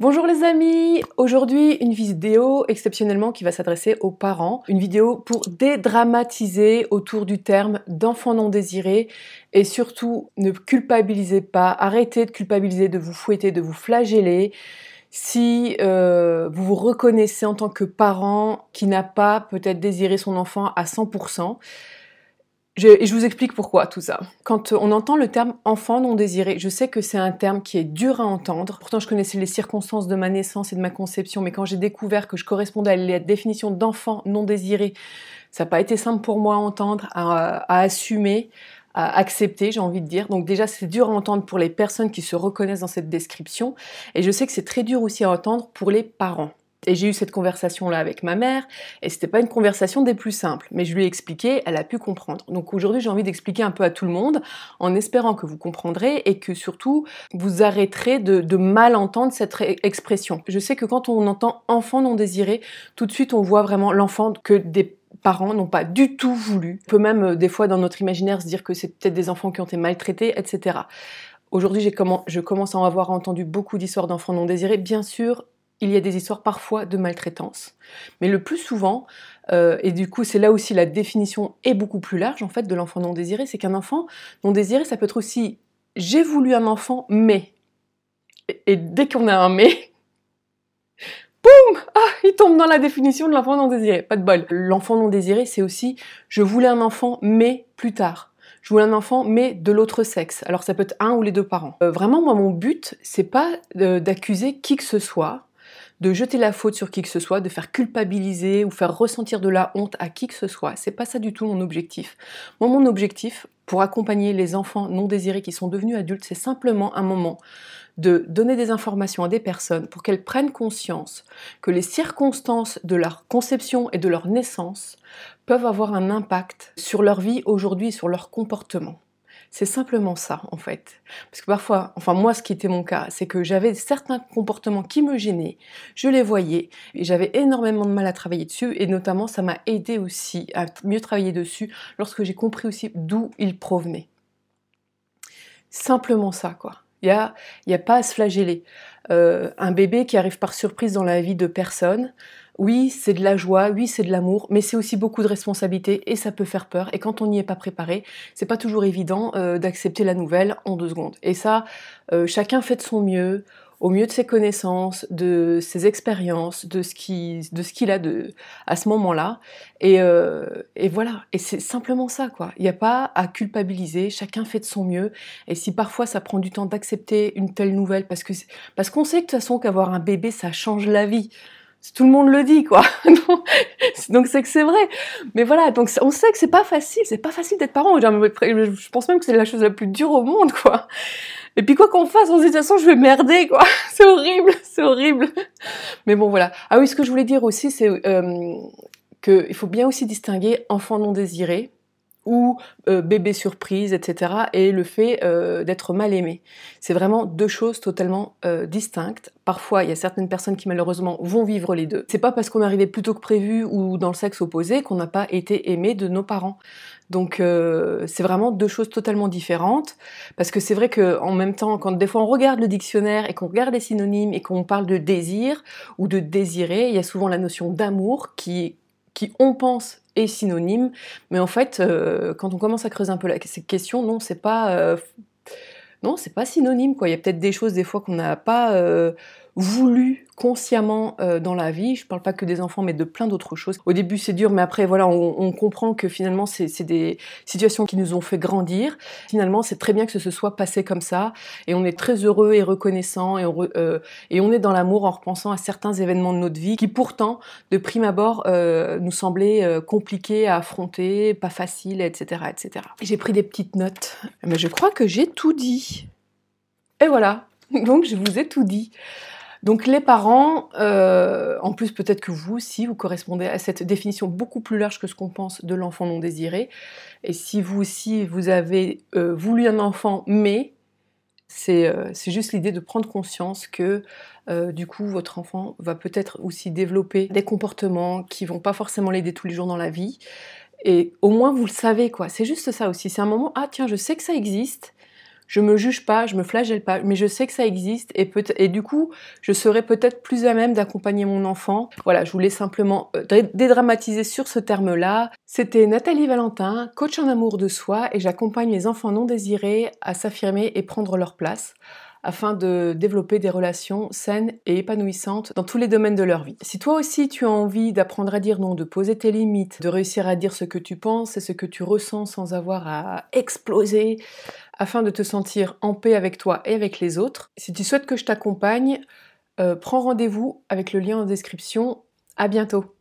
Bonjour les amis, aujourd'hui une vidéo exceptionnellement qui va s'adresser aux parents, une vidéo pour dédramatiser autour du terme d'enfant non désiré et surtout ne culpabilisez pas, arrêtez de culpabiliser, de vous fouetter, de vous flageller. Si euh, vous vous reconnaissez en tant que parent qui n'a pas peut-être désiré son enfant à 100%. Je, et je vous explique pourquoi tout ça. Quand on entend le terme enfant non désiré, je sais que c'est un terme qui est dur à entendre. Pourtant, je connaissais les circonstances de ma naissance et de ma conception, mais quand j'ai découvert que je correspondais à la définition d'enfant non désiré, ça n'a pas été simple pour moi à entendre, à assumer, à accepter, j'ai envie de dire. Donc déjà, c'est dur à entendre pour les personnes qui se reconnaissent dans cette description, et je sais que c'est très dur aussi à entendre pour les parents. Et j'ai eu cette conversation-là avec ma mère, et c'était pas une conversation des plus simples, mais je lui ai expliqué, elle a pu comprendre. Donc aujourd'hui, j'ai envie d'expliquer un peu à tout le monde, en espérant que vous comprendrez et que surtout vous arrêterez de, mal entendre cette expression. Je sais que quand on entend enfant non désiré, tout de suite on voit vraiment l'enfant que des parents n'ont pas du tout voulu. On peut même euh, des fois dans notre imaginaire se dire que c'est peut-être des enfants qui ont été maltraités, etc. Aujourd'hui, je commence à en avoir entendu beaucoup d'histoires d'enfants non désirés. Bien sûr, il y a des histoires parfois de maltraitance. Mais le plus souvent, euh, et du coup c'est là aussi la définition est beaucoup plus large en fait de l'enfant non désiré, c'est qu'un enfant non désiré, ça peut être aussi j'ai voulu un enfant, mais. Et, dès qu'on a un mais, boum Ah, il tombe dans la définition de l'enfant non désiré. Pas de bol. L'enfant non désiré, c'est aussi je voulais un enfant, mais plus tard. Je voulais un enfant, mais de l'autre sexe. Alors ça peut être un ou les deux parents. Euh, vraiment, moi, mon but, c'est pas euh, d'accuser qui que ce soit de jeter la faute sur qui que ce soit, de faire culpabiliser ou faire ressentir de la honte à qui que ce soit. C'est pas ça du tout mon objectif. Moi, mon objectif pour accompagner les enfants non désirés qui sont devenus adultes, c'est simplement un moment de donner des informations à des personnes pour qu'elles prennent conscience que les circonstances de leur conception et de leur naissance peuvent avoir un impact sur leur vie aujourd'hui sur leur comportement. C'est simplement ça, en fait. Parce que parfois, enfin moi, ce qui était mon cas, c'est que j'avais certains comportements qui me gênaient, je les voyais, et j'avais énormément de mal à travailler dessus, et notamment, ça m'a aidé aussi à mieux travailler dessus lorsque j'ai compris aussi d'où ils provenaient. Simplement ça, quoi. Il n'y a, pas à se flageller. Euh, un bébé qui arrive par surprise dans la vie de personne, oui, c'est de la joie, oui, c'est de l'amour, mais c'est aussi beaucoup de responsabilité et ça peut faire peur. Et quand on n'y est pas préparé, c'est pas toujours évident euh, d'accepter la nouvelle en deux secondes. Et ça, euh, chacun fait de son mieux, au mieux de ses connaissances, de ses expériences, de ce qu'il a de à ce moment-là. Et, euh, et voilà. Et c'est simplement ça, quoi. Il n'y a pas à culpabiliser. Chacun fait de son mieux. Et si parfois ça prend du temps d'accepter une telle nouvelle, parce parce qu'on sait de toute façon qu'avoir un bébé ça change la vie tout le monde le dit, quoi. donc c'est que c'est vrai. Mais voilà, donc on sait que c'est pas facile, c'est pas facile d'être parent. Je pense même que c'est la chose la plus dure au monde, quoi. Et puis quoi qu'on fasse, on se dit de toute façon je vais merder, quoi. C'est horrible, c'est horrible. Mais bon voilà. Ah oui, ce que je voulais dire aussi, c'est euh, qu'il faut bien aussi distinguer enfant non désiré ou euh, bébé surprise, etc. et le fait euh, d'être mal aimé. C'est vraiment deux choses totalement euh, distinctes. Parfois, il y a certaines personnes qui malheureusement vont vivre les deux. C'est pas parce qu'on est arrivé plus tôt que prévu ou dans le sexe opposé qu'on n'a pas été aimé de nos parents. Donc c'est vraiment deux choses totalement différentes parce que c'est vrai que en même temps quand des fois on regarde le dictionnaire et qu'on regarde les synonymes et qu'on parle de désir ou de désirer, il y a souvent la notion d'amour qui qui on pense est synonyme, mais en fait, euh, quand on commence à creuser un peu la, cette question, non, c'est pas, euh, non, c'est pas synonyme quoi. Il y a peut-être des choses des fois qu'on n'a pas euh, voulu consciemment euh, dans la vie. Je parle pas que des enfants, mais de plein d'autres choses. Au début, c'est dur, mais après, voilà, on, comprend que finalement, c'est des situations qui nous ont fait grandir. Finalement, c'est très bien que ce se soit passé comme ça, et on est très heureux et reconnaissant, et, euh, et on est dans l'amour en repensant à certains événements de notre vie qui, pourtant, de prime abord, euh, nous semblaient compliqués à affronter, pas faciles, etc., etc. J'ai pris des petites notes, mais je crois que j'ai tout dit. Et voilà. Donc, je vous ai tout dit. Donc les parents, euh, en plus peut-être que vous aussi, vous correspondez à cette définition beaucoup plus large que ce qu'on pense de l'enfant non désiré. Et si vous aussi, vous avez euh, voulu un enfant, mais euh, c'est juste l'idée de prendre conscience que du coup votre enfant va peut-être aussi développer des comportements qui vont pas forcément l'aider tous les jours dans la vie. Et au moins vous le savez quoi. C'est juste ça aussi. C'est un moment, ah tiens, je sais que ça existe Je me juge pas, je me flagelle pas, mais je sais que ça existe et, peut et du coup, je serai peut-être plus à même d'accompagner mon enfant. Voilà, je voulais simplement euh, dédramatiser sur ce terme-là. C'était Nathalie Valentin, coach en amour de soi, et j'accompagne les enfants non désirés à s'affirmer et prendre leur place afin de développer des relations saines et épanouissantes dans tous les domaines de leur vie. Si toi aussi tu as envie d'apprendre à dire non, de poser tes limites, de réussir à dire ce que tu penses et ce que tu ressens sans avoir à exploser, afin de te sentir en paix avec toi et avec les autres, si tu souhaites que je t'accompagne, euh, prends rendez-vous avec le lien en description. À bientôt